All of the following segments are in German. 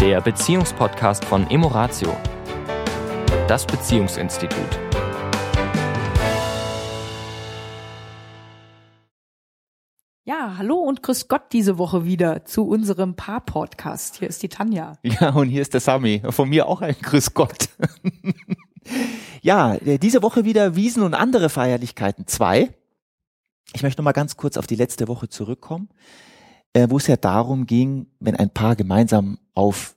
der Beziehungspodcast von Emoratio, das Beziehungsinstitut. Ja, hallo und grüß Gott diese Woche wieder zu unserem Paar-Podcast. Hier ist die Tanja. Ja, und hier ist der Sami. Von mir auch ein Grüß Gott. ja, äh, diese Woche wieder Wiesen und andere Feierlichkeiten. Zwei. Ich möchte noch mal ganz kurz auf die letzte Woche zurückkommen, äh, wo es ja darum ging, wenn ein Paar gemeinsam auf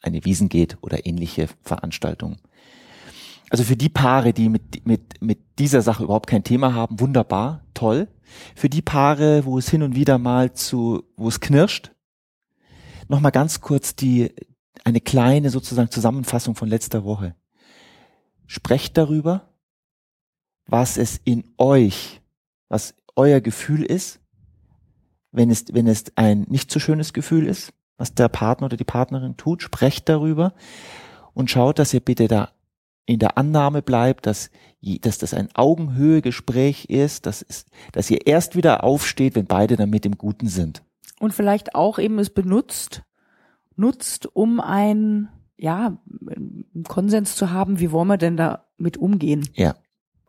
eine Wiesen geht oder ähnliche Veranstaltungen. Also für die Paare, die mit, mit, mit dieser Sache überhaupt kein Thema haben, wunderbar, toll. Für die Paare, wo es hin und wieder mal zu, wo es knirscht, nochmal ganz kurz die, eine kleine sozusagen Zusammenfassung von letzter Woche. Sprecht darüber, was es in euch, was euer Gefühl ist, wenn es, wenn es ein nicht so schönes Gefühl ist, was der Partner oder die Partnerin tut, sprecht darüber und schaut, dass ihr bitte da in der Annahme bleibt, dass, dass das ein Augenhöhe-Gespräch ist, dass, es, dass ihr erst wieder aufsteht, wenn beide damit im Guten sind. Und vielleicht auch eben es benutzt, nutzt, um ein, ja, einen Konsens zu haben, wie wollen wir denn da mit umgehen? Ja.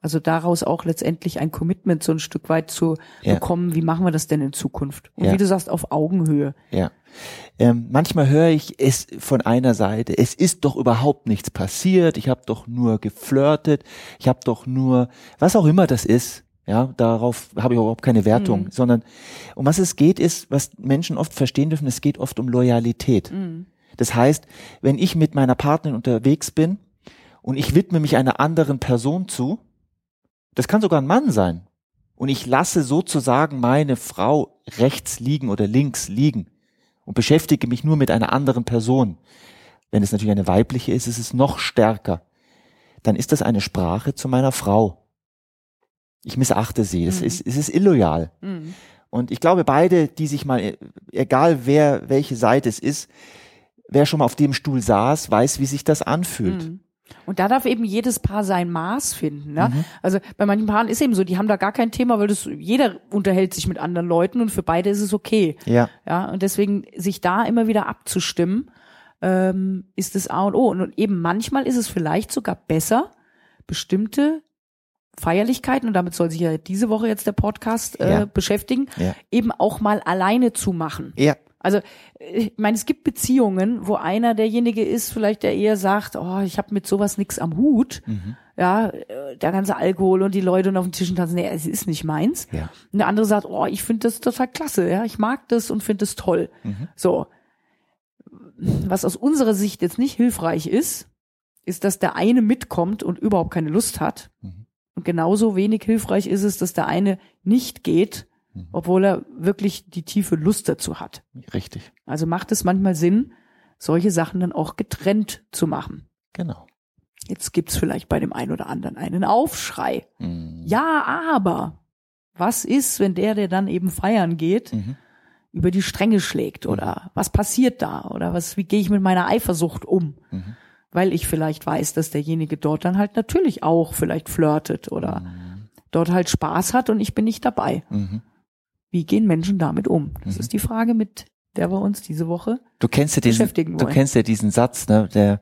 Also daraus auch letztendlich ein Commitment so ein Stück weit zu Ja. bekommen, wie machen wir das denn in Zukunft? Und Ja. wie du sagst, auf Augenhöhe. Ja. Ähm, manchmal höre ich es von einer Seite, es ist doch überhaupt nichts passiert, ich habe doch nur geflirtet, ich habe doch nur, was auch immer das ist, ja, darauf habe ich überhaupt keine Wertung, Mhm. sondern um was es geht, ist, was Menschen oft verstehen dürfen, es geht oft um Loyalität. Mhm. Das heißt, wenn ich mit meiner Partnerin unterwegs bin und ich widme mich einer anderen Person zu, das kann sogar ein Mann sein, und ich lasse sozusagen meine Frau rechts liegen oder links liegen und beschäftige mich nur mit einer anderen Person. Wenn es natürlich eine weibliche ist, ist es noch stärker. Dann ist das eine Sprache zu meiner Frau. Ich missachte sie. Es Mhm. ist, es ist illoyal. Mhm. Und ich glaube, beide, die sich mal, äh, egal wer, welche Seite es ist, wer schon mal auf dem Stuhl saß, weiß, wie sich das anfühlt. Mhm. Und da darf eben jedes Paar sein Maß finden. Ne? Mhm. Also bei manchen Paaren ist eben so, die haben da gar kein Thema, weil das jeder unterhält sich mit anderen Leuten und für beide ist es okay. Ja, Ja, und deswegen sich da immer wieder abzustimmen, ähm, ist das A und O. Und eben manchmal ist es vielleicht sogar besser, bestimmte Feierlichkeiten, und damit soll sich ja diese Woche jetzt der Podcast äh, Ja. beschäftigen, Ja. eben auch mal alleine zu machen. ja, Also ich meine, es gibt Beziehungen, wo einer derjenige ist, vielleicht der eher sagt, oh, ich habe mit sowas nix am Hut. Mhm. Ja, äh, der ganze Alkohol und die Leute und auf den Tischen tanzen, nee, es ist nicht meins. ja. Und der andere sagt, oh, ich finde das total klasse, ja, ich mag das und finde es toll. Mhm. So. Was aus unserer Sicht jetzt nicht hilfreich ist, ist, dass der eine mitkommt und überhaupt keine Lust hat. Mhm. Und genauso wenig hilfreich ist es, dass der eine nicht geht, Mhm. obwohl er wirklich die tiefe Lust dazu hat. Richtig. Also macht es manchmal Sinn, solche Sachen dann auch getrennt zu machen. Genau. Jetzt gibt's vielleicht bei dem einen oder anderen einen Aufschrei. Mhm. Ja, aber was ist, wenn der, der dann eben feiern geht, Mhm. über die Stränge schlägt oder was passiert da oder was, wie gehe ich mit meiner Eifersucht um? Mhm. Weil ich vielleicht weiß, dass derjenige dort dann halt natürlich auch vielleicht flirtet oder Mhm. dort halt Spaß hat und ich bin nicht dabei. Mhm. Wie gehen Menschen damit um? Das Mhm. ist die Frage, mit der wir uns diese Woche Du kennst ja diesen, beschäftigen du wollen. kennst ja diesen Satz, ne, der,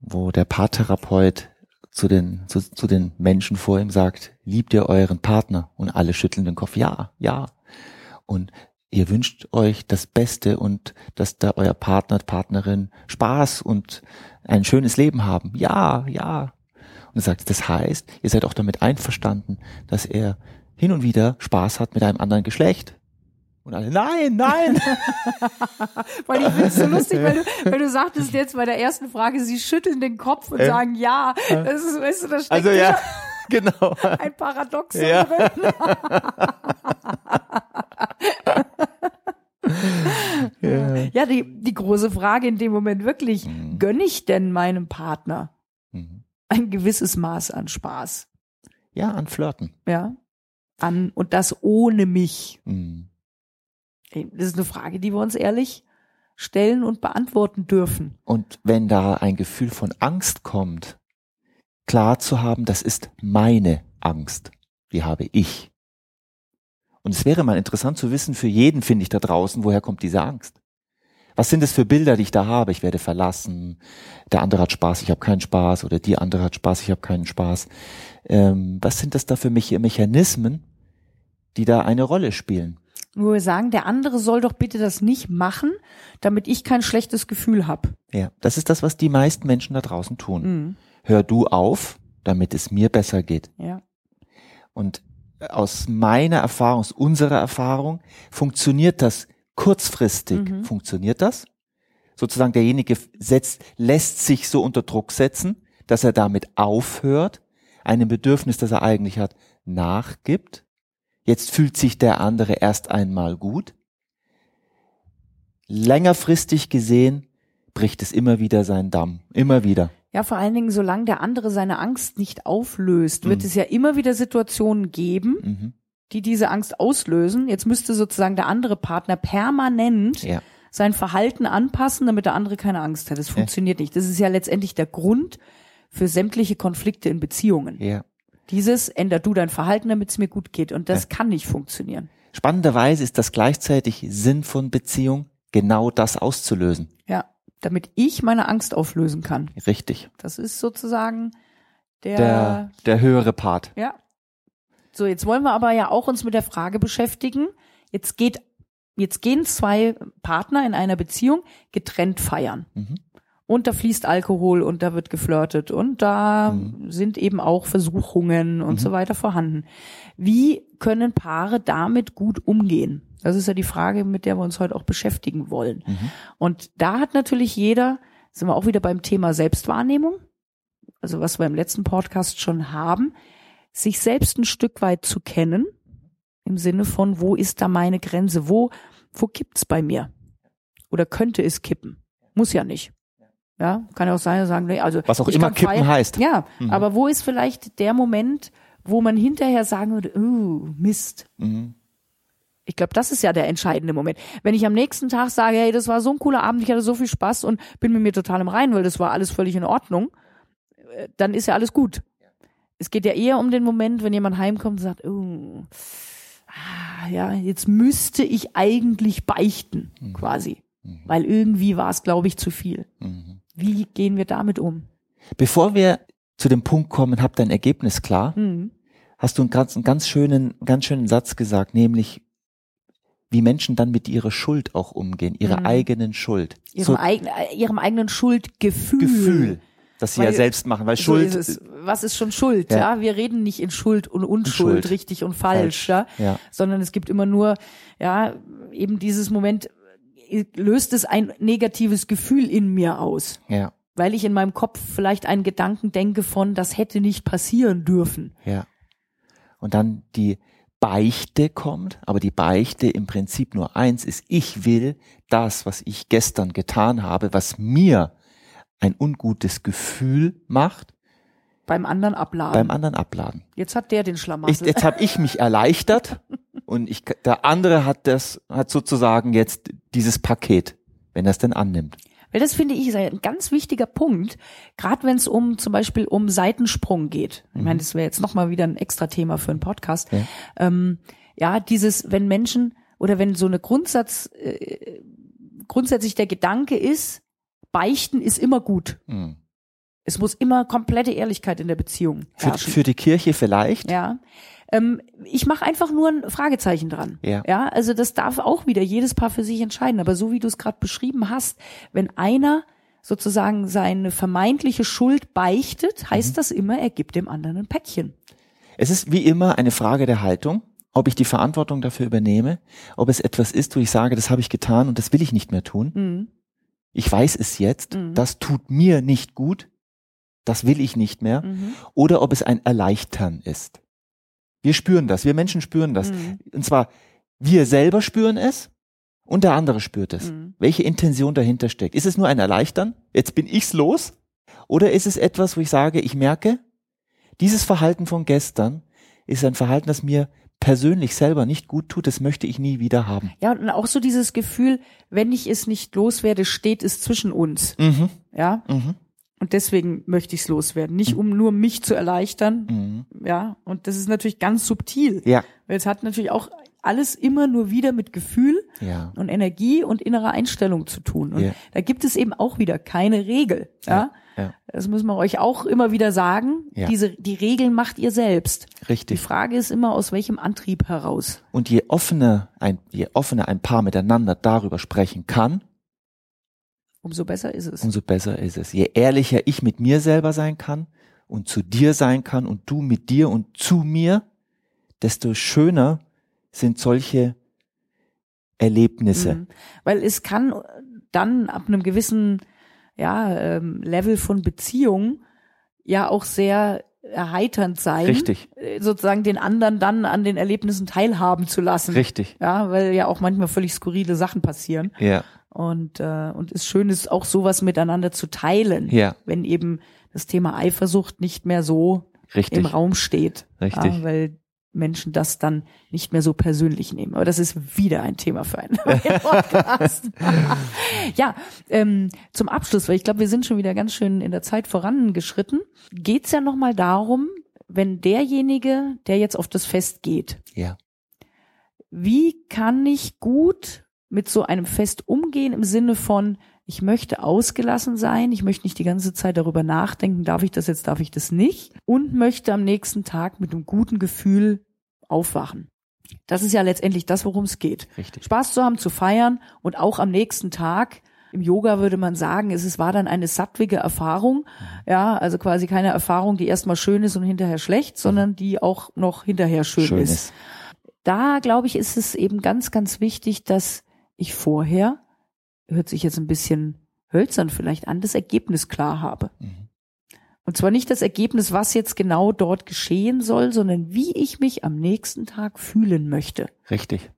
wo der Paartherapeut zu den, zu, zu den Menschen vor ihm sagt, liebt ihr euren Partner? Und alle schütteln den Kopf, ja, ja. Und ihr wünscht euch das Beste und dass da euer Partner, Partnerin Spaß und ein schönes Leben haben. Ja, ja. Und er sagt, das heißt, ihr seid auch damit einverstanden, dass er hin und wieder Spaß hat mit einem anderen Geschlecht. Und alle, nein, nein. Weil ich finde es so lustig, weil du, weil du sagtest jetzt bei der ersten Frage, sie schütteln den Kopf und Äh. sagen ja. Das ist, weißt du, da steckt Also ja, genau. ein Paradoxon Ja. drin. Ja. Ja, die, die große Frage in dem Moment wirklich, Mhm. gönne ich denn meinem Partner Mhm. ein gewisses Maß an Spaß? Ja, an Flirten. Ja. An, und das ohne mich. Mhm. Das ist eine Frage, die wir uns ehrlich stellen und beantworten dürfen. Und wenn da ein Gefühl von Angst kommt, klar zu haben, das ist meine Angst. Die habe ich. Und es wäre mal interessant zu wissen für jeden, finde ich, da draußen, woher kommt diese Angst? Was sind es für Bilder, die ich da habe? Ich werde verlassen, der andere hat Spaß, ich habe keinen Spaß, oder die andere hat Spaß, ich habe keinen Spaß. Ähm, was sind das da für mich Mechanismen, die da eine Rolle spielen? Wo wir sagen, der andere soll doch bitte das nicht machen, damit ich kein schlechtes Gefühl habe. Ja, das ist das, was die meisten Menschen da draußen tun. Mhm. Hör du auf, damit es mir besser geht. Ja. Und aus meiner Erfahrung, aus unserer Erfahrung, funktioniert das kurzfristig. Mhm. Funktioniert das? Sozusagen derjenige setzt, lässt sich so unter Druck setzen, dass er damit aufhört, einem Bedürfnis, das er eigentlich hat, nachgibt. Jetzt fühlt sich der andere erst einmal gut. Längerfristig gesehen bricht es immer wieder seinen Damm. Immer wieder. Ja, vor allen Dingen, solange der andere seine Angst nicht auflöst, wird Mhm. es ja immer wieder Situationen geben, Mhm. Die diese Angst auslösen. Jetzt müsste sozusagen der andere Partner permanent Ja. sein Verhalten anpassen, damit der andere keine Angst hat. Das funktioniert nicht. Das ist ja letztendlich der Grund für sämtliche Konflikte in Beziehungen. Ja. Dieses änder du dein Verhalten, damit es mir gut geht. Und das kann nicht funktionieren. Spannenderweise ist das gleichzeitig Sinn von Beziehung, genau das auszulösen. Ja. Damit ich meine Angst auflösen kann. Richtig. Das ist sozusagen der, Der, der höhere Part. ja. So, jetzt wollen wir aber ja auch uns mit der Frage beschäftigen. Jetzt geht, jetzt gehen zwei Partner in einer Beziehung getrennt feiern. Mhm. Und da fließt Alkohol und da wird geflirtet und da Mhm. sind eben auch Versuchungen und so weiter vorhanden. Wie können Paare damit gut umgehen? Das ist ja die Frage, mit der wir uns heute auch beschäftigen wollen. Mhm. Und da hat natürlich jeder, sind wir auch wieder beim Thema Selbstwahrnehmung, also was wir im letzten Podcast schon haben, sich selbst ein Stück weit zu kennen, im Sinne von, wo ist da meine Grenze? Wo, wo kippt's bei mir? Oder könnte es kippen? Muss ja nicht. Ja, kann ja auch sein, sagen, nee, also. Was auch immer kippen feiern- heißt. Ja, Mhm. aber wo ist vielleicht der Moment, wo man hinterher sagen würde, oh, Mist, Mhm. ich glaube, das ist ja der entscheidende Moment. Wenn ich am nächsten Tag sage, hey, das war so ein cooler Abend, ich hatte so viel Spaß und bin mit mir total im Reinen, weil das war alles völlig in Ordnung, äh, dann ist ja alles gut. Es geht ja eher um den Moment, wenn jemand heimkommt und sagt, oh, ah, ja, jetzt müsste ich eigentlich beichten, quasi. Weil irgendwie war es, glaube ich, zu viel. Mhm. Wie gehen wir damit um? Bevor wir zu dem Punkt kommen, habt dein Ergebnis klar, Hm. hast du einen ganz, einen ganz schönen, ganz schönen Satz gesagt, nämlich, wie Menschen dann mit ihrer Schuld auch umgehen, ihrer Mhm. eigenen Schuld. Ihrem, so eigen, äh, ihrem eigenen Schuldgefühl. Gefühl, das sie Weil- ja selbst machen, weil So Schuld, ist. Was ist schon Schuld? Ja. Ja. wir reden nicht in Schuld und Unschuld, Schuld. richtig und falsch, Falsch. Ja? ja, sondern es gibt immer nur, ja, eben dieses Moment, löst es ein negatives Gefühl in mir aus, ja, weil ich in meinem Kopf vielleicht einen Gedanken denke von, das hätte nicht passieren dürfen. ja. Und dann die Beichte kommt, aber die Beichte im Prinzip nur eins ist, ich will das, was ich gestern getan habe, was mir ein ungutes Gefühl macht, Beim anderen abladen. beim anderen abladen. Jetzt hat der den Ich, Schlamassel. jetzt habe ich mich erleichtert und ich, der andere hat das, hat sozusagen jetzt dieses Paket, wenn er es denn annimmt. Weil das finde ich ist ein ganz wichtiger Punkt, gerade wenn es um zum Beispiel um Seitensprung geht. Ich meine, das wäre jetzt nochmal wieder ein extra Thema für einen Podcast. Ja. Ähm, ja, dieses, wenn Menschen oder wenn so eine Grundsatz, äh, grundsätzlich der Gedanke ist, beichten ist immer gut. Hm. Es muss immer komplette Ehrlichkeit in der Beziehung Für, für die Kirche vielleicht. Ja. Ähm, ich mache einfach nur ein Fragezeichen dran. Ja. ja. Also das darf auch wieder jedes Paar für sich entscheiden. Aber so wie du es gerade beschrieben hast, wenn einer sozusagen seine vermeintliche Schuld beichtet, heißt Mhm. das immer, er gibt dem anderen ein Päckchen. Es ist wie immer eine Frage der Haltung, ob ich die Verantwortung dafür übernehme, ob es etwas ist, wo ich sage, das habe ich getan und das will ich nicht mehr tun. Mhm. Ich weiß es jetzt, Mhm. das tut mir nicht gut, das will ich nicht mehr. Mhm. Oder ob es ein Erleichtern ist. Wir spüren das, wir Menschen spüren das. Mhm. Und zwar, wir selber spüren es und der andere spürt es. Mhm. Welche Intention dahinter steckt. Ist es nur ein Erleichtern? Jetzt bin ich's los? Oder ist es etwas, wo ich sage, ich merke, dieses Verhalten von gestern ist ein Verhalten, das mir persönlich selber nicht gut tut, das möchte ich nie wieder haben. Ja, und auch so dieses Gefühl, wenn ich es nicht loswerde, steht es zwischen uns. Mhm, Ja. mhm, Und deswegen möchte ich es loswerden. Nicht um nur mich zu erleichtern. mhm. Ja. Und das ist natürlich ganz subtil. Ja, Weil es hat natürlich auch alles immer nur wieder mit Gefühl Ja. und Energie und innerer Einstellung zu tun. Und Ja. da gibt es eben auch wieder keine Regel. Ja? Ja. Das müssen wir euch auch immer wieder sagen. Ja. Diese, die Regeln macht ihr selbst. Die Richtig. Frage ist immer, aus welchem Antrieb heraus. Und je offener ein, je offener ein Paar miteinander darüber sprechen kann, Umso besser ist es. umso besser ist es. Je ehrlicher ich mit mir selber sein kann und zu dir sein kann und du mit dir und zu mir, desto schöner sind solche Erlebnisse. Mhm. Weil es kann dann ab einem gewissen ja, ähm, Level von Beziehung ja auch sehr erheiternd sein, Richtig, äh, sozusagen den anderen dann an den Erlebnissen teilhaben zu lassen. richtig. Ja, weil ja auch manchmal völlig skurrile Sachen passieren. Ja, Und, äh, und es schön ist, auch sowas miteinander zu teilen, ja, wenn eben das Thema Eifersucht nicht mehr so richtig. im Raum steht. Richtig. Ja, weil Menschen das dann nicht mehr so persönlich nehmen. Aber das ist wieder ein Thema für einen Podcast. ja, ähm, zum Abschluss, weil ich glaube, wir sind schon wieder ganz schön in der Zeit vorangeschritten, geht's ja nochmal darum, wenn derjenige, der jetzt auf das Fest geht, Ja, wie kann ich gut mit so einem Fest umgehen im Sinne von, ich möchte ausgelassen sein, ich möchte nicht die ganze Zeit darüber nachdenken, darf ich das jetzt, darf ich das nicht und möchte am nächsten Tag mit einem guten Gefühl aufwachen. Das ist ja letztendlich das, worum es geht. richtig. Spaß zu haben, zu feiern und auch am nächsten Tag. Im Yoga würde man sagen, es war dann eine sattwige Erfahrung. Ja, also quasi keine Erfahrung, die erstmal schön ist und hinterher schlecht, sondern die auch noch hinterher schön, Schön ist ist. da glaube ich, ist es eben ganz, ganz wichtig, dass ich vorher, hört sich jetzt ein bisschen hölzern vielleicht an, das Ergebnis klar habe. Mhm. Und zwar nicht das Ergebnis, was jetzt genau dort geschehen soll, sondern wie ich mich am nächsten Tag fühlen möchte. Richtig.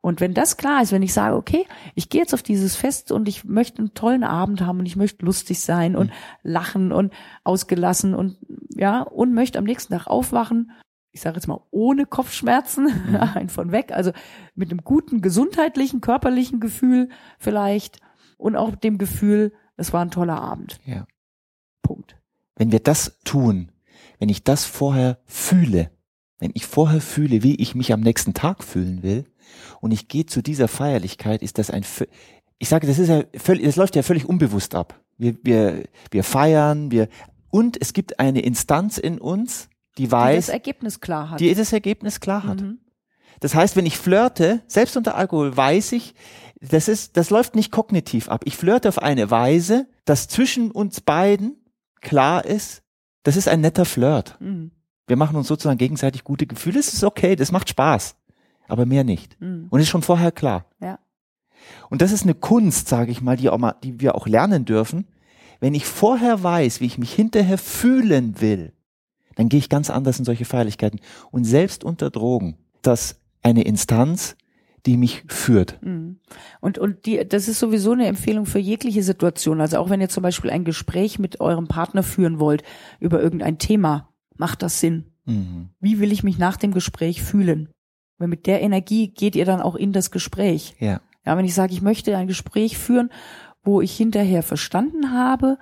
Und wenn das klar ist, wenn ich sage, okay, ich gehe jetzt auf dieses Fest und ich möchte einen tollen Abend haben und ich möchte lustig sein und lachen und ausgelassen und ja, und möchte am nächsten Tag aufwachen, ich sage jetzt mal ohne Kopfschmerzen, ein von weg, also mit einem guten gesundheitlichen, körperlichen Gefühl vielleicht und auch dem Gefühl, es war ein toller Abend. Ja. Punkt. Wenn wir das tun, wenn ich das vorher fühle, wenn ich vorher fühle, wie ich mich am nächsten Tag fühlen will, und ich gehe zu dieser Feierlichkeit, ist das ein, ich sage, das ist ja völlig, das läuft ja völlig unbewusst ab. Wir, wir, wir feiern, wir, und es gibt eine Instanz in uns, die Die das weiß, Ergebnis klar hat. die das Ergebnis klar hat. Mhm. Das heißt, wenn ich flirte, selbst unter Alkohol, weiß ich, das ist, das läuft nicht kognitiv ab. Ich flirte auf eine Weise, dass zwischen uns beiden klar ist, das ist ein netter Flirt. Mhm. Wir machen uns sozusagen gegenseitig gute Gefühle. Es ist okay, das macht Spaß. Aber mehr nicht. Mhm. Und ist schon vorher klar. Ja. Und das ist eine Kunst, sage ich mal, die, auch mal, die wir auch lernen dürfen. Wenn ich vorher weiß, wie ich mich hinterher fühlen will, dann gehe ich ganz anders in solche Feierlichkeiten. Und selbst unter Drogen, das eine Instanz, die mich führt. Mhm. Und, und die, das ist sowieso eine Empfehlung für jegliche Situation. Also auch wenn ihr zum Beispiel ein Gespräch mit eurem Partner führen wollt über irgendein Thema, macht das Sinn. Mhm. Wie will ich mich nach dem Gespräch fühlen? Weil mit der Energie geht ihr dann auch in das Gespräch. Ja, Ja, wenn ich sage, ich möchte ein Gespräch führen, wo ich hinterher verstanden habe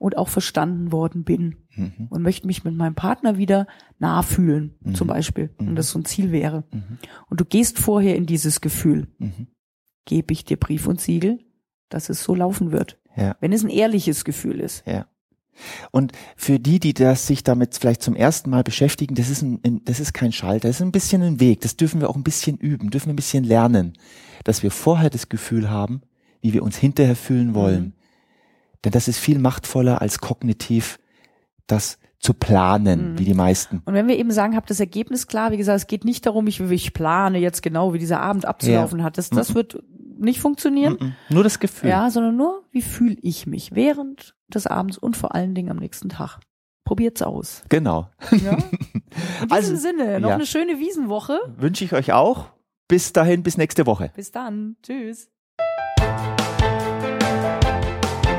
und auch verstanden worden bin mhm. und möchte mich mit meinem Partner wieder nah fühlen, Mhm. zum Beispiel, Mhm. und das so ein Ziel wäre. Mhm. Und du gehst vorher in dieses Gefühl, Mhm. gebe ich dir Brief und Siegel, dass es so laufen wird. Ja. Wenn es ein ehrliches Gefühl ist. Ja. Und für die, die das sich damit vielleicht zum ersten Mal beschäftigen, das ist ein, ein, das ist kein Schalter, das ist ein bisschen ein Weg. Das dürfen wir auch ein bisschen üben, dürfen wir ein bisschen lernen, dass wir vorher das Gefühl haben, wie wir uns hinterher fühlen wollen. Mhm. Denn das ist viel machtvoller als kognitiv das zu planen, Mhm. wie die meisten. Und wenn wir eben sagen, habt das Ergebnis klar, wie gesagt, es geht nicht darum, ich, ich plane jetzt genau, wie dieser Abend abzulaufen hat. Das, das Mhm. wird nicht funktionieren. Mhm. Nur das Gefühl. Ja, sondern nur, wie fühle ich mich während des Abends und vor allen Dingen am nächsten Tag. Probiert's aus. Genau. Ja? In diesem Also, Sinne, noch ja. eine schöne Wiesenwoche. Wünsche ich euch auch. Bis dahin, bis nächste Woche. Bis dann. Tschüss.